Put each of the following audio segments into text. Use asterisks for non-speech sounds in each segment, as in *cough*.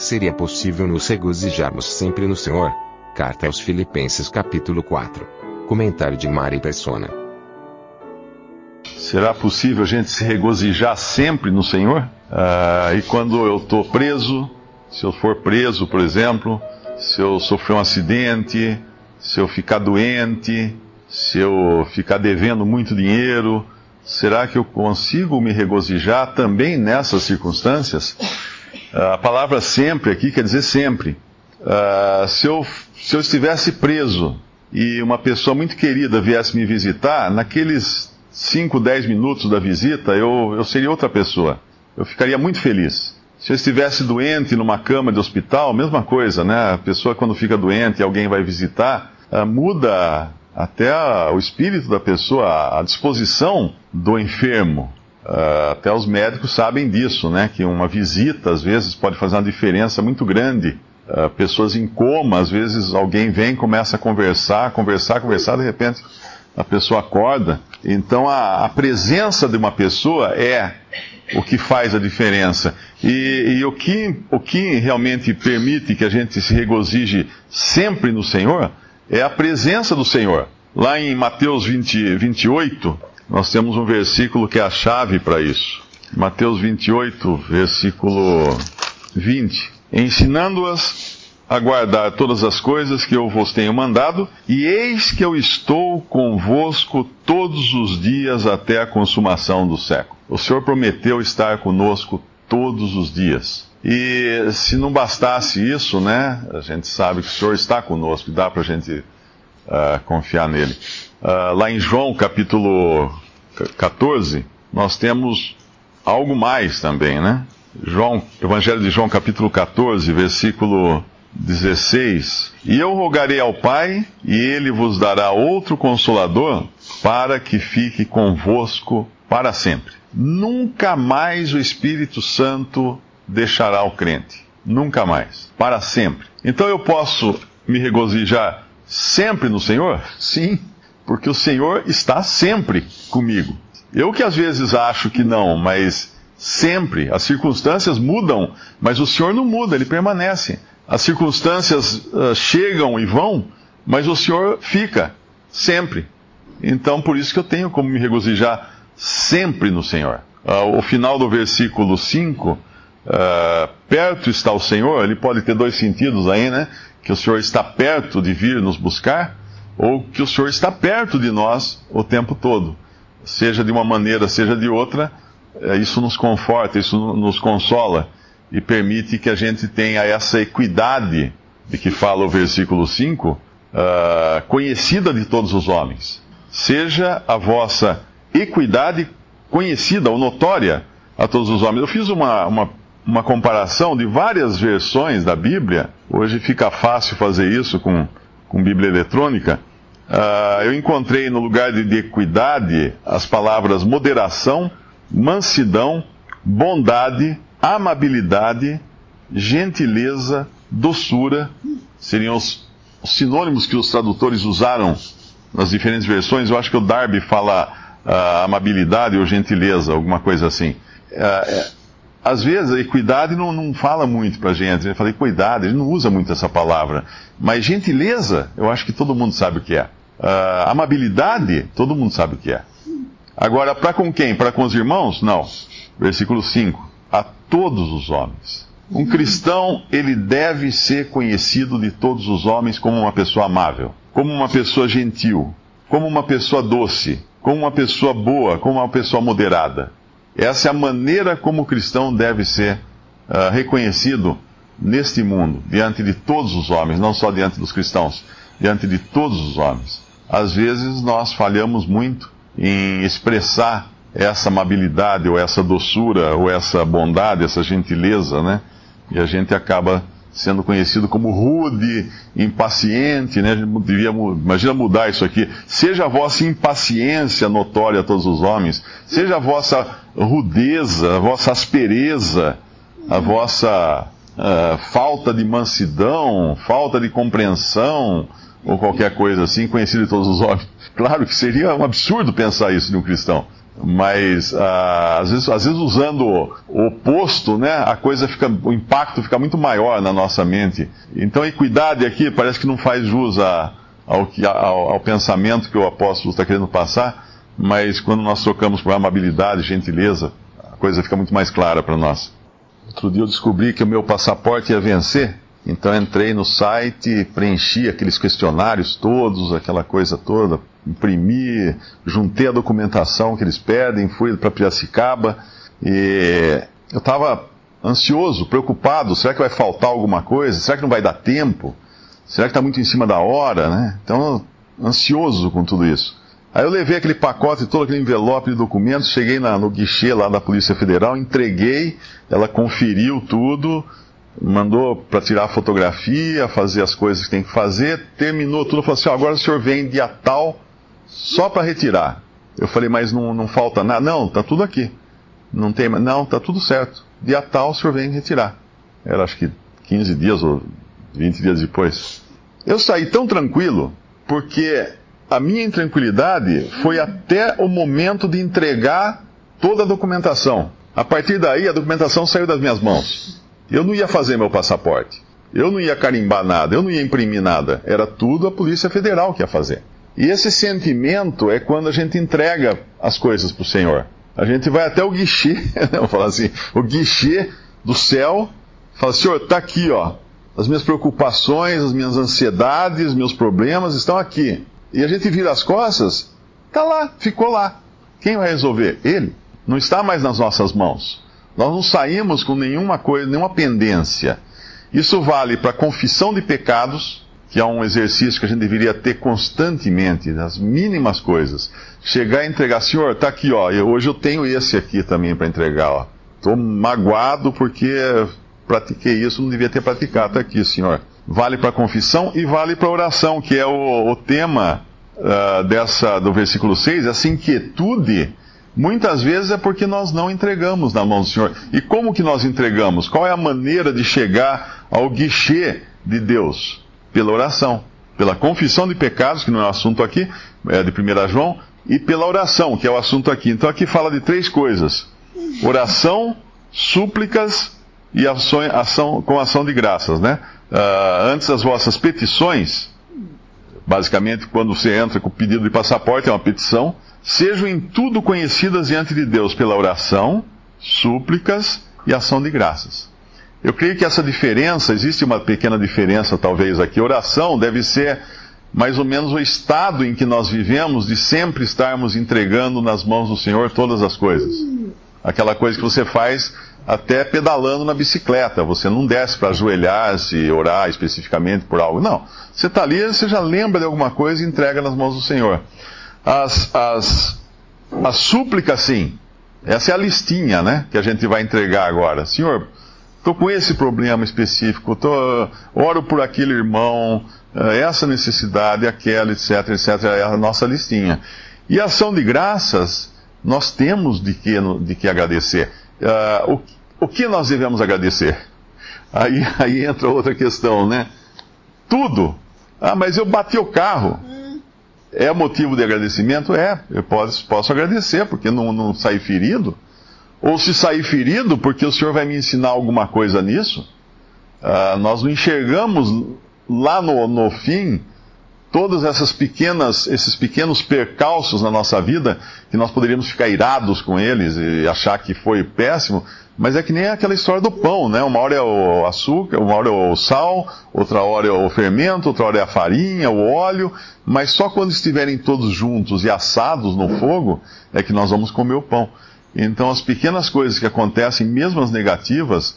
Seria possível nos regozijarmos sempre no Senhor? Carta aos Filipenses capítulo 4. Comentário de Mari Persona. Será possível a gente se regozijar sempre no Senhor? Ah, e quando eu estou preso, se eu for preso, por exemplo, se eu sofrer um acidente, se eu ficar doente, se eu ficar devendo muito dinheiro, será que eu consigo me regozijar também nessas circunstâncias? A palavra sempre aqui quer dizer sempre. Uh, se, eu, se eu estivesse preso e uma pessoa muito querida viesse me visitar, naqueles 5, 10 minutos da visita, eu, eu seria outra pessoa. Eu ficaria muito feliz. Se eu estivesse doente numa cama de hospital, mesma coisa, né? A pessoa quando fica doente e alguém vai visitar, uh, muda até a, o espírito da pessoa, a disposição do enfermo. Uh, até os médicos sabem disso, né? Que uma visita às vezes pode fazer uma diferença muito grande. Uh, pessoas em coma, às vezes alguém vem, começa a conversar, conversar, conversar, de repente a pessoa acorda. Então a, a presença de uma pessoa é o que faz a diferença. E, e, o, que, o que realmente permite que a gente se regozije sempre no Senhor é a presença do Senhor. Lá em Mateus 20, 28, nós temos um versículo que é a chave para isso. Mateus 28, versículo 20. Ensinando-as a guardar todas as coisas que eu vos tenho mandado, e eis que eu estou convosco todos os dias até a consumação do século. O Senhor prometeu estar conosco todos os dias. E se não bastasse isso, né? A gente sabe que o Senhor está conosco dá para a gente uh, confiar nele. Uh, lá em João capítulo 14, nós temos algo mais também, né? João, Evangelho de João capítulo 14, versículo 16: E eu rogarei ao Pai, e ele vos dará outro consolador, para que fique convosco para sempre. Nunca mais o Espírito Santo deixará o crente. Nunca mais. Para sempre. Então eu posso me regozijar sempre no Senhor? Sim, porque o Senhor está sempre comigo. Eu que às vezes acho que não, mas sempre. As circunstâncias mudam, mas o Senhor não muda, ele permanece. As circunstâncias uh, chegam e vão, mas o Senhor fica, sempre. Então, por isso que eu tenho como me regozijar sempre no Senhor. Uh, o final do versículo 5, uh, perto está o Senhor, ele pode ter dois sentidos aí, né? Que o Senhor está perto de vir nos buscar, ou que o Senhor está perto de nós o tempo todo. Seja de uma maneira, seja de outra, isso nos conforta, isso nos consola e permite que a gente tenha essa equidade de que fala o versículo 5, uh, ah, conhecida de todos os homens. Seja a vossa equidade conhecida ou notória a todos os homens. Eu fiz uma, uma, uma comparação de várias versões da Bíblia. Hoje fica fácil fazer isso com, com Bíblia eletrônica. Uh, eu encontrei no lugar de, de equidade as palavras moderação, mansidão, bondade, amabilidade, gentileza, doçura, seriam os, sinônimos que os tradutores usaram nas diferentes versões. Eu acho que o Darby fala uh, amabilidade ou gentileza, alguma coisa assim. Uh, às vezes a equidade não, não fala muito pra gente. Ele fala equidade, ele não usa muito essa palavra. Mas gentileza, eu acho que todo mundo sabe o que é. Uh, amabilidade, todo mundo sabe o que é. Agora, para com quem? Para com os irmãos? Não. Versículo 5 a todos os homens. Um cristão, ele deve ser conhecido de todos os homens como uma pessoa amável, como uma pessoa gentil, como uma pessoa doce, como uma pessoa boa, como uma pessoa moderada. Essa é a maneira como o cristão deve ser uh, reconhecido neste mundo, diante de todos os homens, não só diante dos cristãos, diante de todos os homens. Às vezes nós falhamos muito em expressar essa amabilidade, ou essa doçura, ou essa bondade, essa gentileza, né? E a gente acaba sendo conhecido como rude, impaciente, né? A gente devia, imagina mudar isso aqui. Seja a vossa impaciência notória a todos os homens, seja a vossa rudeza, a vossa aspereza, a vossa uh, falta de mansidão, falta de compreensão, ou qualquer coisa assim, conhecido de todos os homens. Claro que seria um absurdo pensar isso de um cristão. Mas ah, às, vezes, às vezes usando o oposto, né, a coisa fica, o impacto fica muito maior na nossa mente. Então, equidade aqui parece que não faz jus a, ao, ao, ao pensamento que o apóstolo está querendo passar, mas quando nós trocamos por amabilidade, gentileza, a coisa fica muito mais clara para nós. Outro dia eu descobri que o meu passaporte ia vencer, então entrei no site, preenchi aqueles questionários todos, aquela coisa toda, imprimi, juntei a documentação que eles pedem, fui para Piracicaba e eu estava ansioso, preocupado, será que vai faltar alguma coisa? Será que não vai dar tempo? Será que está muito em cima da hora, né? Então, ansioso com tudo isso. Aí eu levei aquele pacote, todo aquele envelope de documentos, cheguei na, no guichê lá da Polícia Federal, entreguei, ela conferiu tudo, mandou para tirar a fotografia, fazer as coisas que tem que fazer, terminou tudo, falou assim, agora o senhor vem dia tal, só para retirar. Eu falei, mas não, não falta nada? Não, tá tudo aqui. Não tem, não, tá tudo certo. Dia tal o senhor vem retirar. Era acho que 15 dias ou 20 dias depois. Eu saí tão tranquilo, porque a minha intranquilidade foi até o momento de entregar toda a documentação. A partir daí, a documentação saiu das minhas mãos. Eu não ia fazer meu passaporte. Eu não ia carimbar nada, eu não ia imprimir nada. Era tudo a Polícia Federal que ia fazer. E esse sentimento é quando a gente entrega as coisas para o Senhor. A gente vai até o guichê, *laughs* vamos falar assim, o guichê do céu, fala, Senhor, está aqui, ó. As minhas preocupações, as minhas ansiedades, meus problemas estão aqui. E a gente vira as costas, está lá, ficou lá. Quem vai resolver? Ele. Não está mais nas nossas mãos. Nós não saímos com nenhuma coisa, nenhuma pendência. Isso vale para confissão de pecados, que é um exercício que a gente deveria ter constantemente, nas mínimas coisas. Chegar e entregar, Senhor, tá aqui, ó, eu, hoje eu tenho esse aqui também para entregar, ó. Magoado porque pratiquei isso, não devia ter praticado, tá aqui, Senhor. Vale para confissão e vale para oração, que é o, o tema uh, dessa do versículo 6, essa inquietude Muitas vezes é porque nós não entregamos na mão do Senhor. E como que nós entregamos? Qual é a maneira de chegar ao guichê de Deus? Pela oração, pela confissão de pecados, que não é o assunto aqui, é de 1 João, e pela oração, que é o assunto aqui. Então aqui fala de três coisas: oração, súplicas e ação, ação com ação de graças, né? Uh, antes as vossas petições, basicamente quando você entra com o pedido de passaporte, é uma petição, sejam em tudo conhecidas diante de Deus pela oração, súplicas e ação de graças. Eu creio que essa diferença, existe uma pequena diferença talvez aqui. Oração deve ser mais ou menos o estado em que nós vivemos de sempre estarmos entregando nas mãos do Senhor todas as coisas. Aquela coisa que você faz até pedalando na bicicleta. Você não desce para ajoelhar-se, orar especificamente por algo. Não. Você está ali, você já lembra de alguma coisa e entrega nas mãos do Senhor. As, as, as súplicas, sim. Essa é a listinha, né? Que a gente vai entregar agora. Senhor, estou com esse problema específico, tô, oro por aquele irmão, eh, essa necessidade, aquela, etc, etc. É a nossa listinha. E a ação de graças, nós temos de que, de que agradecer. Uh, o, o que nós devemos agradecer? Aí, *laughs* aí entra outra questão, né? Tudo. Ah, mas eu bati o carro. É motivo de agradecimento? É, eu posso, posso agradecer, porque não, não saí ferido. Ou se sair ferido, porque o Senhor vai me ensinar alguma coisa nisso. Uh, nós não enxergamos lá no, no fim todas essas pequenas, esses pequenos percalços na nossa vida, que nós poderíamos ficar irados com eles e achar que foi péssimo, mas é que nem aquela história do pão, né? Uma hora é o açúcar, uma hora é o sal, outra hora é o fermento, outra hora é a farinha, o óleo, mas só quando estiverem todos juntos e assados no fogo é que nós vamos comer o pão. Então as pequenas coisas que acontecem, mesmo as negativas,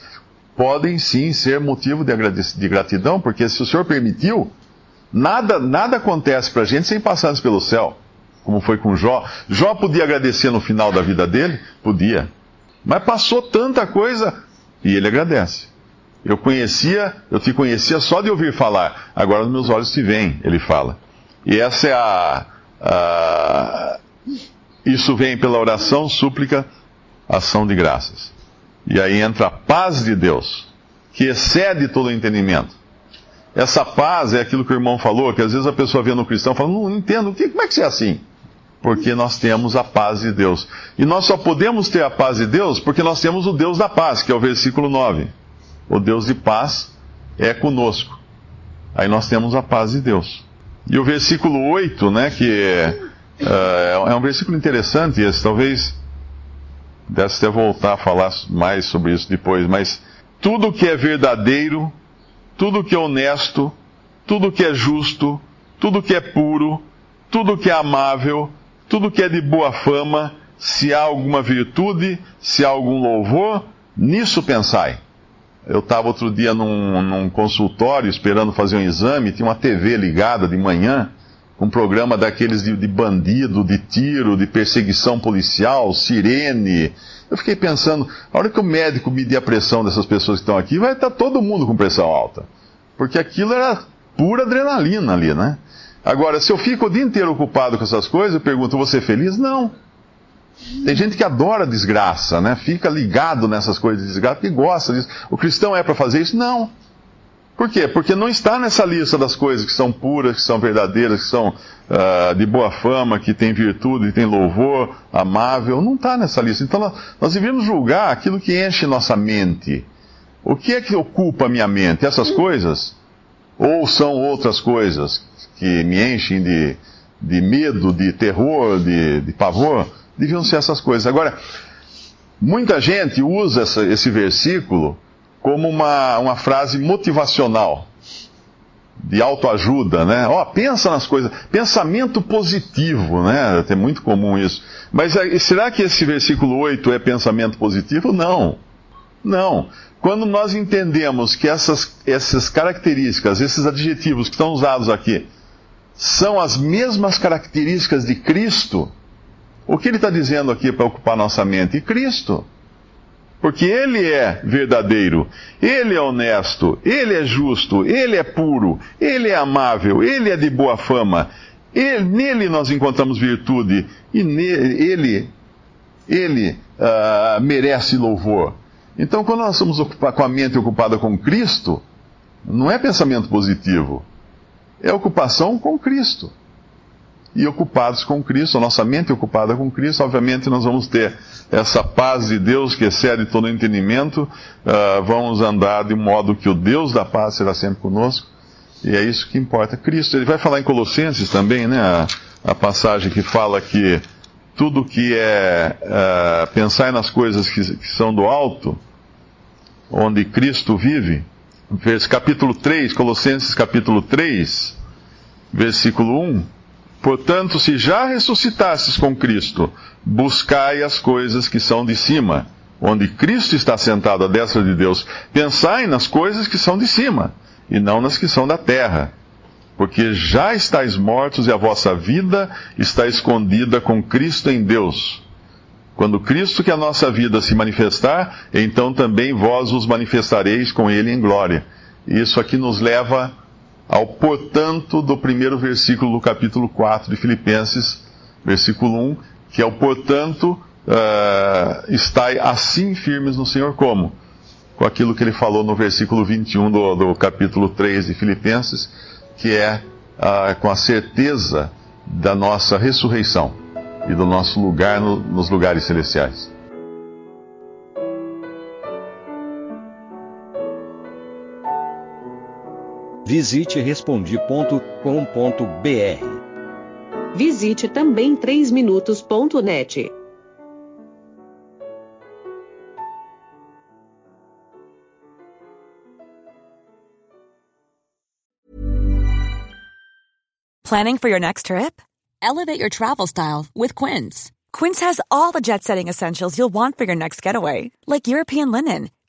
podem sim ser motivo de, gratidão, porque se o Senhor permitiu, nada, nada acontece para a gente sem passarmos pelo céu. como foi com Jó. Jó podia agradecer no final da vida dele? Podia. Mas passou tanta coisa e ele agradece. Eu conhecia, eu te conhecia só de ouvir falar, agora meus olhos te veem, ele fala. E essa é a, a. Isso vem pela oração, súplica, ação de graças. E aí entra a paz de Deus, que excede todo o entendimento. Essa paz é aquilo que o irmão falou, que às vezes a pessoa vê no cristão e fala, não entendo, como é que você é assim? Porque nós temos a paz de Deus. E nós só podemos ter a paz de Deus porque nós temos o Deus da paz, que é o versículo 9. O Deus de paz é conosco. Aí nós temos a paz de Deus. E o versículo 8, né, que é, uh, é um versículo interessante esse, talvez desse até voltar a falar mais sobre isso depois, mas tudo que é verdadeiro, tudo que é honesto, tudo que é justo, tudo que é puro, tudo que é amável, tudo que é de boa fama, se há alguma virtude, se há algum louvor, nisso pensai. Eu estava outro dia num, num, consultório esperando fazer um exame, tinha uma TV ligada de manhã, um programa daqueles de, de bandido, de tiro, de perseguição policial, sirene. Eu fiquei pensando, a hora que o médico medir a pressão dessas pessoas que estão aqui, vai estar todo mundo com pressão alta. Porque aquilo era pura adrenalina ali, né? Agora, se eu fico o dia inteiro ocupado com essas coisas, eu pergunto, você é feliz? Não. Tem gente que adora desgraça, né? Fica ligado nessas coisas de desgraça e gosta disso. O cristão é para fazer isso? Não. Por quê? Porque não está nessa lista das coisas que são puras, que são verdadeiras, que são uh, de boa fama, que tem virtude, que tem louvor, amável. Não está nessa lista. Então nós, devemos julgar aquilo que enche nossa mente. O que é que ocupa minha mente? Essas coisas? Ou são outras coisas que me enchem de, de medo, de terror, de, de pavor? deviam ser essas coisas. Agora, muita gente usa essa, esse versículo como uma, uma frase motivacional, de autoajuda, né? Ó, oh, pensa nas coisas, pensamento positivo, né? É muito comum isso. Mas é, será que esse versículo 8 é pensamento positivo? Não. Não. Quando nós entendemos que essas, essas características, esses adjetivos que estão usados aqui, são as mesmas características de Cristo, o que ele está dizendo aqui para ocupar nossa mente? Cristo. Porque ele é verdadeiro, ele é honesto, ele é justo, ele é puro, ele é amável, ele é de boa fama. Ele, nele nós encontramos virtude e nele, ele, ele uh, merece louvor. Então, quando nós somos com a mente ocupada com Cristo, não é pensamento positivo, é ocupação com Cristo e ocupados com Cristo, a nossa mente ocupada com Cristo, obviamente nós vamos ter essa paz de Deus que excede todo entendimento, uh, vamos andar de modo que o Deus da paz será sempre conosco, e é isso que importa. Cristo, ele vai falar em Colossenses também, né, a, a passagem que fala que tudo que é uh, pensar nas coisas que, que são do alto, onde Cristo vive, capítulo 3, Colossenses capítulo 3, versículo 1, Portanto, se já ressuscitastes com Cristo, buscai as coisas que são de cima, onde Cristo está sentado à destra de Deus. Pensai nas coisas que são de cima, e não nas que são da terra. Porque já estáis mortos e a vossa vida está escondida com Cristo em Deus. Quando Cristo, que é a nossa vida, se manifestar, então também vós os manifestareis com Ele em glória. Isso aqui nos leva ao portanto do primeiro versículo do capítulo 4 de Filipenses, versículo 1, que é o portanto, uh, estai assim firmes no Senhor como? Com aquilo que ele falou no versículo 21 do, do capítulo 3 de Filipenses, que é uh, com a certeza da nossa ressurreição e do nosso lugar no, nos lugares celestiais. Visite respondi.com.br. Visite também 3minutos.net. Planning for your next trip? Elevate your travel style with Quince. Quince has all the jet setting essentials you'll want for your next getaway, like European linen